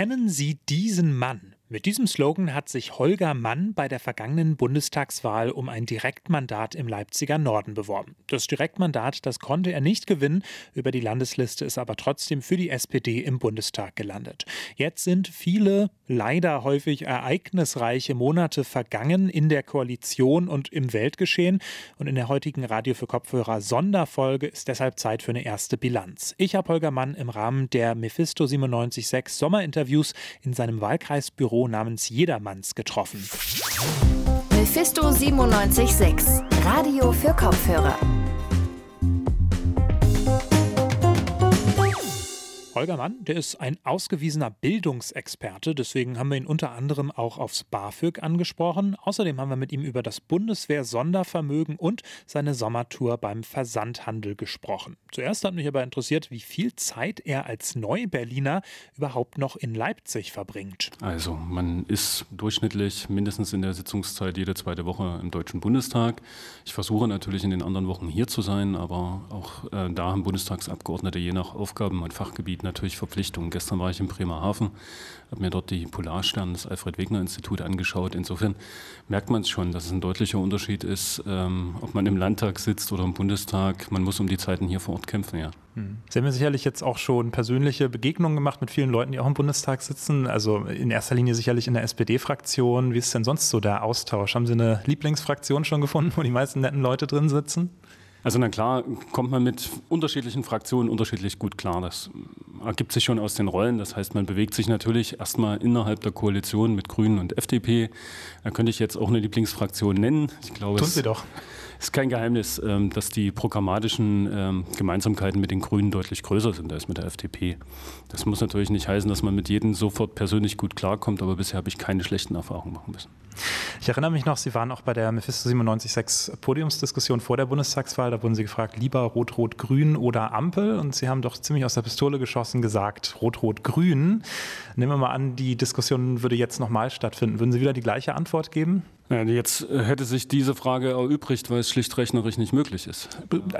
Kennen Sie diesen Mann? Mit diesem Slogan hat sich Holger Mann bei der vergangenen Bundestagswahl um ein Direktmandat im Leipziger Norden beworben. Das Direktmandat, das konnte er nicht gewinnen, über die Landesliste ist aber trotzdem für die SPD im Bundestag gelandet. Jetzt sind viele, leider häufig ereignisreiche Monate vergangen in der Koalition und im Weltgeschehen und in der heutigen Radio für Kopfhörer Sonderfolge ist deshalb Zeit für eine erste Bilanz. Ich habe Holger Mann im Rahmen der Mephisto 976 Sommerinterviews in seinem Wahlkreisbüro namens Jedermanns getroffen. Mephisto 976, Radio für Kopfhörer. Holger Mann, der ist ein ausgewiesener Bildungsexperte, deswegen haben wir ihn unter anderem auch aufs BAföG angesprochen. Außerdem haben wir mit ihm über das Bundeswehr-Sondervermögen und seine Sommertour beim Versandhandel gesprochen. Zuerst hat mich aber interessiert, wie viel Zeit er als Neu-Berliner überhaupt noch in Leipzig verbringt. Also, man ist durchschnittlich mindestens in der Sitzungszeit jede zweite Woche im Deutschen Bundestag. Ich versuche natürlich in den anderen Wochen hier zu sein, aber auch äh, da haben Bundestagsabgeordnete je nach Aufgaben und Fachgebiet natürlich Verpflichtungen. Gestern war ich in Bremerhaven, habe mir dort die Polarstern des Alfred-Wegener-Institut angeschaut. Insofern merkt man es schon, dass es ein deutlicher Unterschied ist, ähm, ob man im Landtag sitzt oder im Bundestag. Man muss um die Zeiten hier vor Ort kämpfen, ja. Hm. Sie haben ja sicherlich jetzt auch schon persönliche Begegnungen gemacht mit vielen Leuten, die auch im Bundestag sitzen. Also in erster Linie sicherlich in der SPD-Fraktion. Wie ist denn sonst so der Austausch? Haben Sie eine Lieblingsfraktion schon gefunden, wo die meisten netten Leute drin sitzen? Also na klar, kommt man mit unterschiedlichen Fraktionen unterschiedlich gut klar. Das ergibt sich schon aus den Rollen. Das heißt, man bewegt sich natürlich erstmal innerhalb der Koalition mit Grünen und FDP. Da könnte ich jetzt auch eine Lieblingsfraktion nennen. Ich glaube, Tun Sie doch ist kein Geheimnis, ähm, dass die programmatischen ähm, Gemeinsamkeiten mit den Grünen deutlich größer sind als mit der FDP. Das muss natürlich nicht heißen, dass man mit jedem sofort persönlich gut klarkommt, aber bisher habe ich keine schlechten Erfahrungen machen müssen. Ich erinnere mich noch, Sie waren auch bei der Mephisto 976 Podiumsdiskussion vor der Bundestagswahl. Da wurden Sie gefragt, lieber Rot-Rot-Grün oder Ampel? Und Sie haben doch ziemlich aus der Pistole geschossen gesagt, Rot-Rot-Grün. Nehmen wir mal an, die Diskussion würde jetzt nochmal stattfinden. Würden Sie wieder die gleiche Antwort geben? Ja, jetzt äh, hätte sich diese Frage erübrigt, weil es schlicht rechnerisch nicht möglich ist.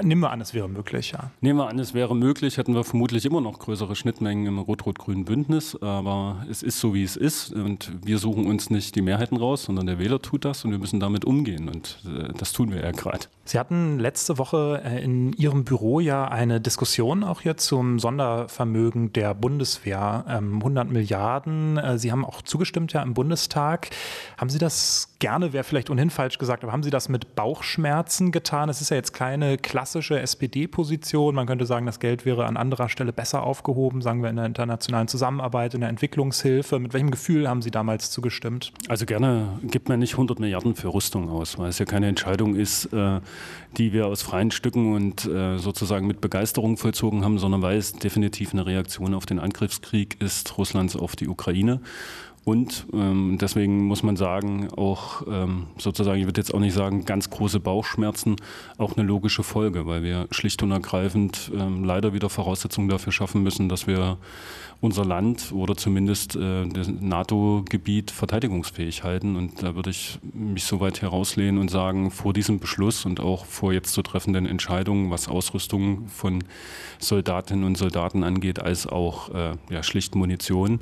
Nehmen wir an, es wäre möglich, ja. Nehmen wir an, es wäre möglich, hätten wir vermutlich immer noch größere Schnittmengen im rot-rot-grünen Bündnis. Aber es ist so, wie es ist. Und wir suchen uns nicht die Mehrheiten raus, sondern der Wähler tut das und wir müssen damit umgehen. Und äh, das tun wir ja gerade. Sie hatten letzte Woche äh, in Ihrem Büro ja eine Diskussion auch hier zum Sondervermögen der Bundeswehr. 100 ähm, Milliarden. Sie haben auch zugestimmt ja im Bundestag. Haben Sie das gerne, wäre vielleicht ohnehin falsch gesagt, aber haben Sie das mit Bauchschmerzen getan? Es ist ja jetzt keine klassische SPD-Position. Man könnte sagen, das Geld wäre an anderer Stelle besser aufgehoben, sagen wir in der internationalen Zusammenarbeit, in der Entwicklungshilfe. Mit welchem Gefühl haben Sie damals zugestimmt? Also gerne gibt man nicht 100 Milliarden für Rüstung aus, weil es ja keine Entscheidung ist, äh, die wir aus freien Stücken und äh, sozusagen mit Begeisterung vollzogen haben, sondern weil es definitiv eine Reaktion auf den Angriffskrieg ist Russlands auf die Ukraine. Und ähm, deswegen muss man sagen, auch ähm, sozusagen, ich würde jetzt auch nicht sagen, ganz große Bauchschmerzen, auch eine logische Folge, weil wir schlicht und ergreifend ähm, leider wieder Voraussetzungen dafür schaffen müssen, dass wir unser Land oder zumindest äh, das NATO-Gebiet verteidigungsfähig halten. Und da würde ich mich so weit herauslehnen und sagen, vor diesem Beschluss und auch vor jetzt zu treffenden Entscheidungen, was Ausrüstung von Soldatinnen und Soldaten angeht, als auch äh, ja, schlicht Munition,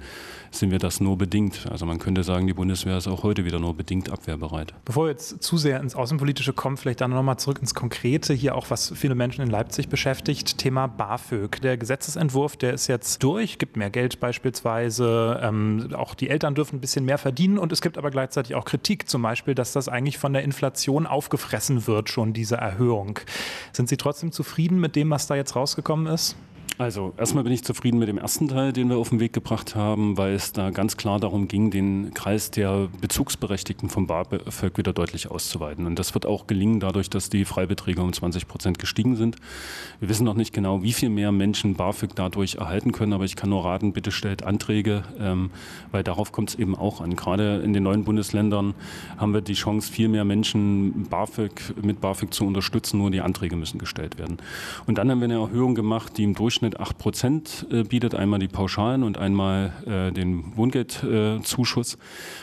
sind wir das nur bedingt. Also man könnte sagen, die Bundeswehr ist auch heute wieder nur bedingt abwehrbereit. Bevor wir jetzt zu sehr ins Außenpolitische kommen, vielleicht dann nochmal zurück ins Konkrete, hier auch was viele Menschen in Leipzig beschäftigt, Thema BAföG. Der Gesetzesentwurf, der ist jetzt durch, gibt mehr Geld beispielsweise, ähm, auch die Eltern dürfen ein bisschen mehr verdienen und es gibt aber gleichzeitig auch Kritik, zum Beispiel, dass das eigentlich von der Inflation aufgefressen wird, schon diese Erhöhung. Sind Sie trotzdem zufrieden mit dem, was da jetzt rausgekommen ist? Also erstmal bin ich zufrieden mit dem ersten Teil, den wir auf den Weg gebracht haben, weil es da ganz klar darum ging, den Kreis der Bezugsberechtigten vom BAföG wieder deutlich auszuweiten. Und das wird auch gelingen, dadurch, dass die Freibeträge um 20 Prozent gestiegen sind. Wir wissen noch nicht genau, wie viel mehr Menschen BAföG dadurch erhalten können, aber ich kann nur raten, bitte stellt Anträge, ähm, weil darauf kommt es eben auch an. Gerade in den neuen Bundesländern haben wir die Chance, viel mehr Menschen BAföG, mit BAföG zu unterstützen, nur die Anträge müssen gestellt werden. Und dann haben wir eine Erhöhung gemacht, die im Durchschnitt Durchschnitt 8 Prozent äh, bietet, einmal die Pauschalen und einmal äh, den Wohngeldzuschuss.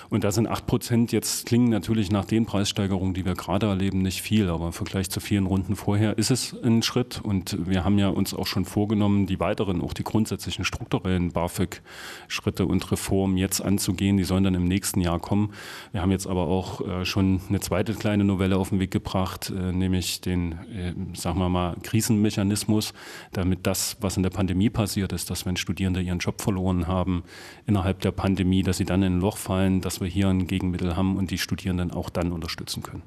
Und da sind 8 Prozent jetzt klingen natürlich nach den Preissteigerungen, die wir gerade erleben, nicht viel, aber im Vergleich zu vielen Runden vorher ist es ein Schritt. Und wir haben ja uns auch schon vorgenommen, die weiteren, auch die grundsätzlichen strukturellen BAföG-Schritte und Reformen jetzt anzugehen. Die sollen dann im nächsten Jahr kommen. Wir haben jetzt aber auch äh, schon eine zweite kleine Novelle auf den Weg gebracht, nämlich den, sagen wir mal, Krisenmechanismus, damit das, was in der Pandemie passiert ist, dass wenn Studierende ihren Job verloren haben innerhalb der Pandemie, dass sie dann in ein Loch fallen, dass wir hier ein Gegenmittel haben und die Studierenden auch dann unterstützen können.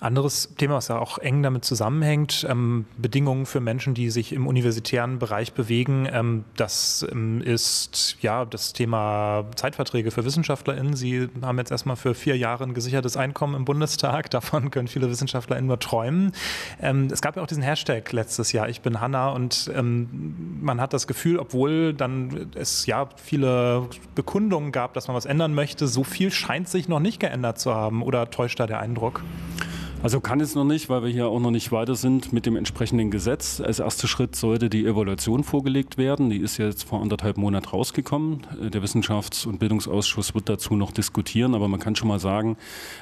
Anderes Thema, was ja auch eng damit zusammenhängt, ähm, Bedingungen für Menschen, die sich im universitären Bereich bewegen, ähm, das ähm, ist ja das Thema Zeitverträge für WissenschaftlerInnen. Sie haben jetzt erstmal für vier Jahre ein gesichertes Einkommen im Bundestag. Davon können viele WissenschaftlerInnen nur träumen. Ähm, es gab ja auch diesen Hashtag letztes Jahr, ich bin Hanna, und ähm, man hat das Gefühl, obwohl dann es ja viele Bekundungen gab, dass man was ändern möchte, so viel scheint sich noch nicht geändert zu haben. Oder täuscht da der Eindruck? Also kann es noch nicht, weil wir hier auch noch nicht weiter sind mit dem entsprechenden Gesetz. Als erster Schritt sollte die Evaluation vorgelegt werden. Die ist jetzt vor anderthalb Monaten rausgekommen. Der Wissenschafts- und Bildungsausschuss wird dazu noch diskutieren. Aber man kann schon mal sagen,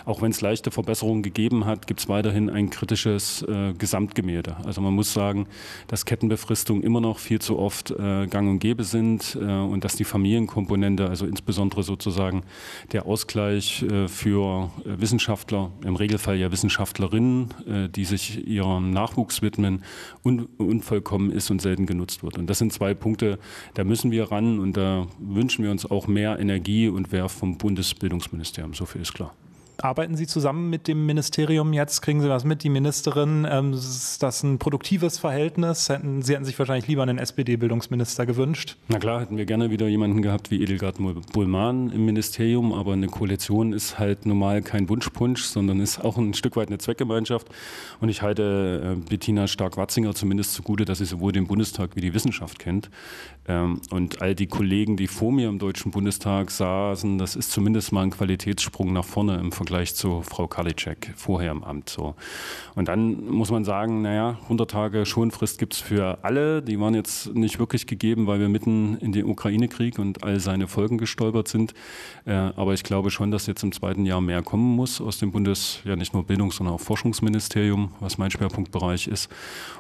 auch wenn es leichte Verbesserungen gegeben hat, gibt es weiterhin ein kritisches äh, Gesamtgemälde. Also man muss sagen, dass Kettenbefristungen immer noch viel zu oft äh, gang und gäbe sind äh, und dass die Familienkomponente, also insbesondere sozusagen der Ausgleich äh, für äh, Wissenschaftler, im Regelfall ja Wissenschaftler, Wissenschaftlerinnen, äh, die sich ihrem Nachwuchs widmen, un unvollkommen ist und selten genutzt wird. Und das sind zwei Punkte, da müssen wir ran und da wünschen wir uns auch mehr Energie und Werf vom Bundesbildungsministerium. So viel ist klar. Arbeiten Sie zusammen mit dem Ministerium jetzt? Kriegen Sie was mit, die Ministerin? Ähm, ist das ein produktives Verhältnis? Hätten, Sie hätten sich wahrscheinlich lieber einen SPD-Bildungsminister gewünscht. Na klar, hätten wir gerne wieder jemanden gehabt wie Edelgard Bullmann im Ministerium, aber eine Koalition ist halt normal kein Wunschpunsch, sondern ist auch ein Stück weit eine Zweckgemeinschaft. Und ich halte äh, Bettina Stark-Watzinger zumindest zugute, dass sie sowohl den Bundestag wie die Wissenschaft kennt. Ähm, und all die Kollegen, die vor mir im Deutschen Bundestag saßen, das ist zumindest mal ein Qualitätssprung nach vorne im Vergleich Vergleich zu Frau Karliczek vorher im Amt. So. Und dann muss man sagen, naja, 100 Tage Schonfrist gibt es für alle. Die waren jetzt nicht wirklich gegeben, weil wir mitten in den Ukraine-Krieg und all seine Folgen gestolpert sind. Äh, aber ich glaube schon, dass jetzt im zweiten Jahr mehr kommen muss aus dem Bundes, ja nicht nur Bildungs-, sondern auch Forschungsministerium, was mein Schwerpunktbereich ist.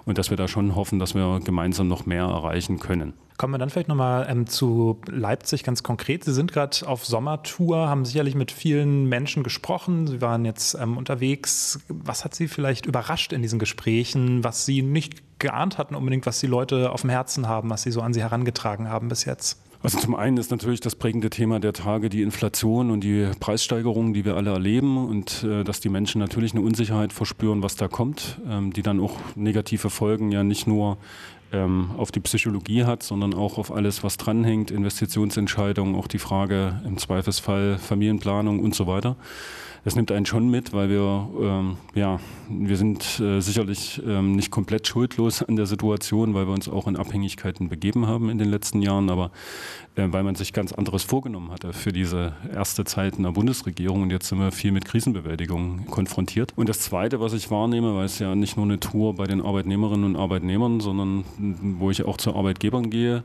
Und dass wir da schon hoffen, dass wir gemeinsam noch mehr erreichen können. Kommen wir dann vielleicht nochmal ähm, zu Leipzig ganz konkret. Sie sind gerade auf Sommertour, haben sicherlich mit vielen Menschen gesprochen. Sie waren jetzt ähm, unterwegs. Was hat Sie vielleicht überrascht in diesen Gesprächen, was Sie nicht geahnt hatten unbedingt, was die Leute auf dem Herzen haben, was Sie so an Sie herangetragen haben bis jetzt? Also zum einen ist natürlich das prägende Thema der Tage die Inflation und die Preissteigerungen, die wir alle erleben und äh, dass die Menschen natürlich eine Unsicherheit verspüren, was da kommt, ähm, die dann auch negative Folgen ja nicht nur ähm, auf die Psychologie hat, sondern auch auf alles, was dranhängt, Investitionsentscheidungen, auch die Frage im Zweifelsfall Familienplanung und so weiter das nimmt einen schon mit, weil wir, ähm, ja, wir sind äh, sicherlich ähm, nicht komplett schuldlos an der Situation, weil wir uns auch in Abhängigkeiten begeben haben in den letzten Jahren, aber äh, weil man sich ganz anderes vorgenommen hatte für diese erste Zeit in der Bundesregierung und jetzt sind wir viel mit Krisenbewältigung konfrontiert. Und das Zweite, was ich wahrnehme, weil es ja nicht nur eine Tour bei den Arbeitnehmerinnen und Arbeitnehmern, sondern wo ich auch zu Arbeitgebern gehe,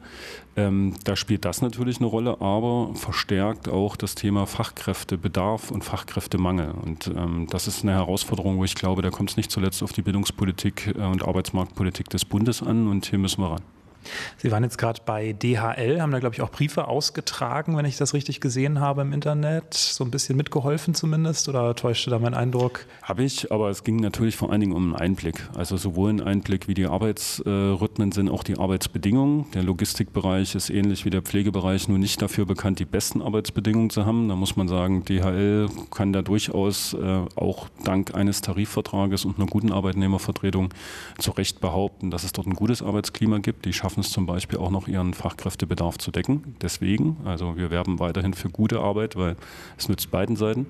ähm, da spielt das natürlich eine Rolle, aber verstärkt auch das Thema Fachkräftebedarf und Fachkräftemangel. Und ähm, das ist eine Herausforderung, wo ich glaube, da kommt es nicht zuletzt auf die Bildungspolitik äh, und Arbeitsmarktpolitik des Bundes an und hier müssen wir ran. Sie waren jetzt gerade bei DHL, haben da, glaube ich, auch Briefe ausgetragen, wenn ich das richtig gesehen habe im Internet. So ein bisschen mitgeholfen zumindest oder täuschte da mein Eindruck? Habe ich, aber es ging natürlich vor allen Dingen um einen Einblick. Also sowohl ein Einblick, wie die Arbeitsrhythmen sind, auch die Arbeitsbedingungen. Der Logistikbereich ist ähnlich wie der Pflegebereich nur nicht dafür bekannt, die besten Arbeitsbedingungen zu haben. Da muss man sagen, DHL kann da durchaus äh, auch dank eines Tarifvertrages und einer guten Arbeitnehmervertretung zu Recht behaupten, dass es dort ein gutes Arbeitsklima gibt. Die schaffen schaffen es zum Beispiel auch noch, ihren Fachkräftebedarf zu decken. Deswegen, also wir werben weiterhin für gute Arbeit, weil es nützt beiden Seiten.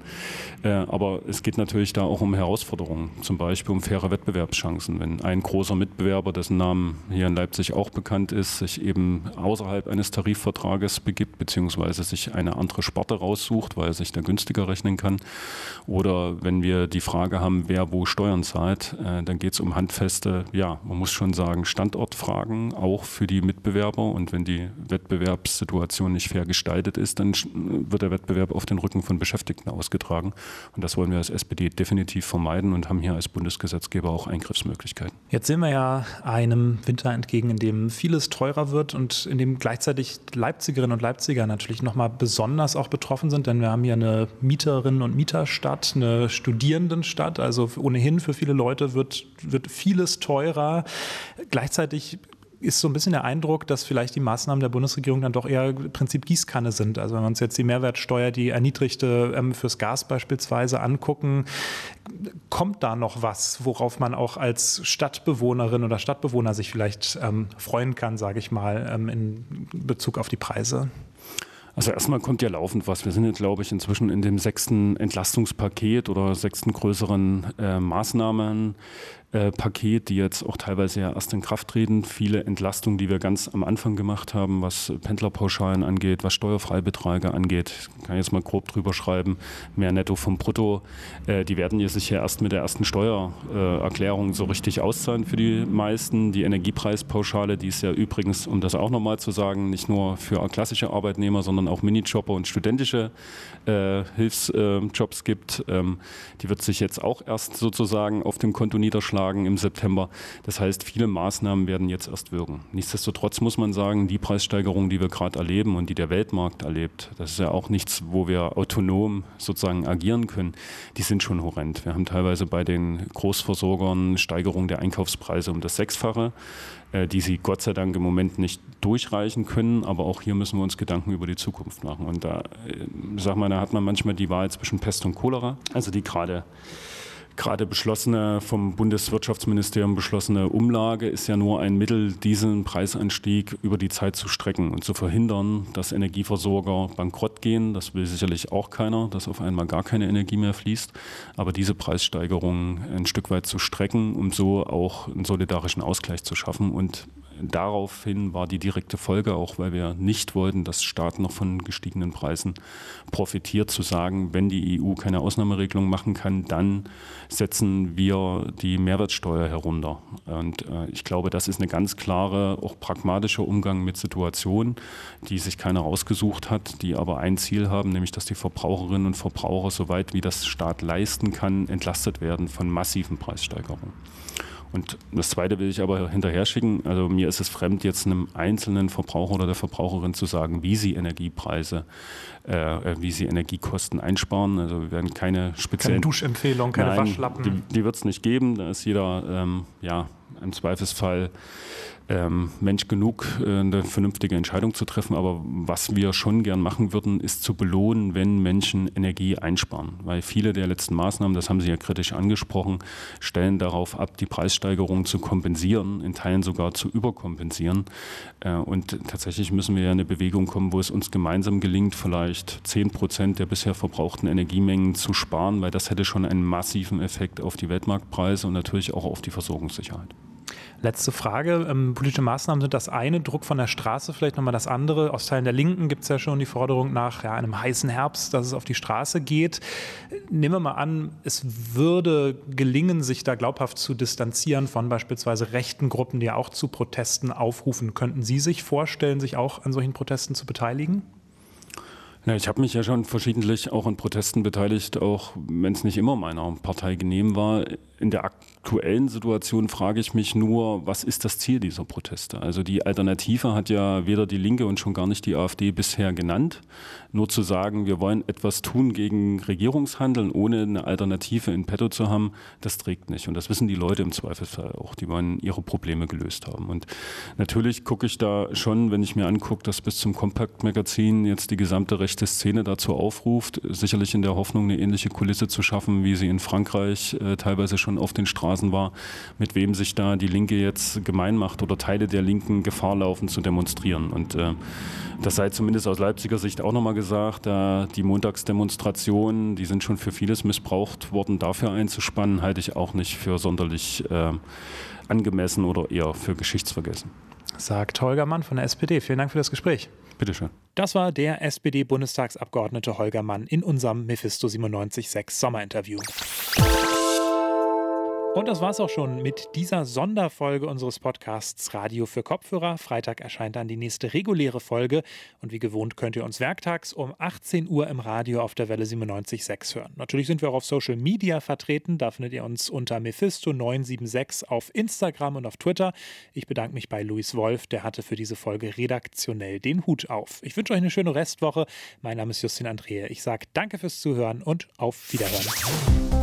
Äh, aber es geht natürlich da auch um Herausforderungen, zum Beispiel um faire Wettbewerbschancen. Wenn ein großer Mitbewerber, dessen Namen hier in Leipzig auch bekannt ist, sich eben außerhalb eines Tarifvertrages begibt, beziehungsweise sich eine andere Sparte raussucht, weil er sich da günstiger rechnen kann. Oder wenn wir die Frage haben, wer wo Steuern zahlt, äh, dann geht es um handfeste, ja, man muss schon sagen, Standortfragen, auch für die Mitbewerber. Und wenn die Wettbewerbssituation nicht fair gestaltet ist, dann wird der Wettbewerb auf den Rücken von Beschäftigten ausgetragen. Und das wollen wir als SPD definitiv vermeiden und haben hier als Bundesgesetzgeber auch Eingriffsmöglichkeiten. Jetzt sehen wir ja einem Winter entgegen, in dem vieles teurer wird und in dem gleichzeitig Leipzigerinnen und Leipziger natürlich nochmal besonders auch betroffen sind, denn wir haben hier eine Mieterinnen- und Mieterstadt, eine Studierendenstadt. Also ohnehin für viele Leute wird, wird vieles teurer. Gleichzeitig ist so ein bisschen der Eindruck, dass vielleicht die Maßnahmen der Bundesregierung dann doch eher Prinzip Gießkanne sind. Also wenn wir uns jetzt die Mehrwertsteuer, die erniedrigte ähm, fürs Gas beispielsweise angucken, kommt da noch was, worauf man auch als Stadtbewohnerin oder Stadtbewohner sich vielleicht ähm, freuen kann, sage ich mal, ähm, in Bezug auf die Preise? Also erstmal kommt ja laufend was. Wir sind jetzt, glaube ich, inzwischen in dem sechsten Entlastungspaket oder sechsten größeren äh, Maßnahmen äh, Paket, die jetzt auch teilweise ja erst in Kraft treten. Viele Entlastungen, die wir ganz am Anfang gemacht haben, was Pendlerpauschalen angeht, was Steuerfreibeträge angeht. Ich kann jetzt mal grob drüber schreiben, mehr Netto vom Brutto. Äh, die werden sich ja erst mit der ersten Steuererklärung so richtig auszahlen für die meisten. Die Energiepreispauschale, die ist ja übrigens, um das auch nochmal zu sagen, nicht nur für klassische Arbeitnehmer, sondern auch Minijobber und studentische äh, Hilfsjobs gibt. Ähm, die wird sich jetzt auch erst sozusagen auf dem Konto niederschlagen Auflagen im September. Das heißt, viele Maßnahmen werden jetzt erst wirken. Nichtsdestotrotz muss man sagen, die Preissteigerung, die wir gerade erleben und die der Weltmarkt erlebt, das ist ja auch nichts, wo wir autonom sozusagen agieren können. Die sind schon horrend. Wir haben teilweise bei den Großversorgern Steigerung der Einkaufspreise um das Sechsfache äh, die sie Gott sei Dank im Moment nicht durchreichen können. Aber auch hier müssen wir uns Gedanken über die Zukunft machen. Und da, äh, sag mal, da hat man manchmal die Wahl zwischen Pest und Cholera, also die gerade gerade beschlossene, vom Bundeswirtschaftsministerium beschlossene Umlage ist ja nur ein Mittel, diesen Preisanstieg über die Zeit zu strecken und zu verhindern, dass Energieversorger bankrott gehen. Das will sicherlich auch keiner, dass auf einmal gar keine Energie mehr fließt. Aber diese Preissteigerung ein Stück weit zu strecken, um so auch einen solidarischen Ausgleich zu schaffen und daraufhin war die direkte Folge, auch weil wir nicht wollten, dass Staat noch von gestiegenen Preisen profitiert, zu sagen, wenn die EU keine Ausnahmeregelung machen kann, dann setzen wir die Mehrwertsteuer herunter. Und äh, ich glaube, das ist eine ganz klare, auch pragmatische Umgang mit Situationen, die sich keiner rausgesucht hat, die aber ein Ziel haben, nämlich dass die Verbraucherinnen und Verbraucher, soweit wie das Staat leisten kann, entlastet werden von massiven Preissteigerungen. Und das Zweite will ich aber hinterher schicken. Also mir ist es fremd, jetzt einem einzelnen Verbraucher oder der Verbraucherin zu sagen, wie sie Energiepreise, äh, äh wie sie Energiekosten einsparen. Also wir werden keine speziellen... Keine Duschempfehlung, keine Nein, Waschlappen. Die, die wird es nicht geben. Da ist jeder ähm, ja, im Zweifelsfall ähm, Mensch genug, äh, eine vernünftige Entscheidung zu treffen. Aber was wir schon gern machen würden, ist zu belohnen, wenn Menschen Energie einsparen. Weil viele der letzten Maßnahmen, das haben Sie ja kritisch angesprochen, stellen darauf ab, die Preissteigerung zu kompensieren, in Teilen sogar zu überkompensieren. Äh, und tatsächlich müssen wir ja in eine Bewegung kommen, wo es uns gemeinsam gelingt, vielleicht 10 Prozent der bisher verbrauchten Energiemengen zu sparen, weil das hätte schon einen massiven Effekt auf die Weltmarktpreise und natürlich auch auf die Versorgungssicherheit. Letzte Frage. Ähm, politische Maßnahmen sind das eine, Druck von der Straße vielleicht nochmal das andere. Aus Teilen der Linken gibt es ja schon die Forderung nach ja, einem heißen Herbst, dass es auf die Straße geht. Nehmen wir mal an, es würde gelingen, sich da glaubhaft zu distanzieren von beispielsweise rechten Gruppen, die ja auch zu Protesten aufrufen. Könnten Sie sich vorstellen, sich auch an solchen Protesten zu beteiligen? Ja, ich habe mich ja schon verschiedentlich auch an Protesten beteiligt, auch wenn es nicht immer meiner Partei genehm war. In der aktuellen Situation frage ich mich nur, was ist das Ziel dieser Proteste? Also die Alternative hat ja weder die Linke und schon gar nicht die AfD bisher genannt. Nur zu sagen, wir wollen etwas tun gegen Regierungshandeln, ohne eine Alternative in petto zu haben, das trägt nicht. Und das wissen die Leute im Zweifelsfall auch. Die wollen ihre Probleme gelöst haben. Und natürlich gucke ich da schon, wenn ich mir angucke, dass bis zum Compact-Magazin jetzt die gesamte rechte Szene dazu aufruft, sicherlich in der Hoffnung, eine ähnliche Kulisse zu schaffen, wie sie in Frankreich äh, teilweise schon auf den Straßen war, mit wem sich da die Linke jetzt gemein macht oder Teile der Linken Gefahr laufen zu demonstrieren. Und äh, das sei zumindest aus Leipziger Sicht auch nochmal gesagt, äh, die Montagsdemonstrationen, die sind schon für vieles missbraucht worden, dafür einzuspannen, halte ich auch nicht für sonderlich äh, angemessen oder eher für geschichtsvergessen. Sagt Holger Mann von der SPD. Vielen Dank für das Gespräch. Bitteschön. Das war der SPD-Bundestagsabgeordnete Holger Mann in unserem Mephisto 976 Sommerinterview. Und das war's auch schon mit dieser Sonderfolge unseres Podcasts Radio für Kopfhörer. Freitag erscheint dann die nächste reguläre Folge. Und wie gewohnt könnt ihr uns werktags um 18 Uhr im Radio auf der Welle 97.6 hören. Natürlich sind wir auch auf Social Media vertreten. Da findet ihr uns unter Mephisto976 auf Instagram und auf Twitter. Ich bedanke mich bei Luis Wolf, der hatte für diese Folge redaktionell den Hut auf. Ich wünsche euch eine schöne Restwoche. Mein Name ist Justin Andrea. Ich sage danke fürs Zuhören und auf Wiederhören.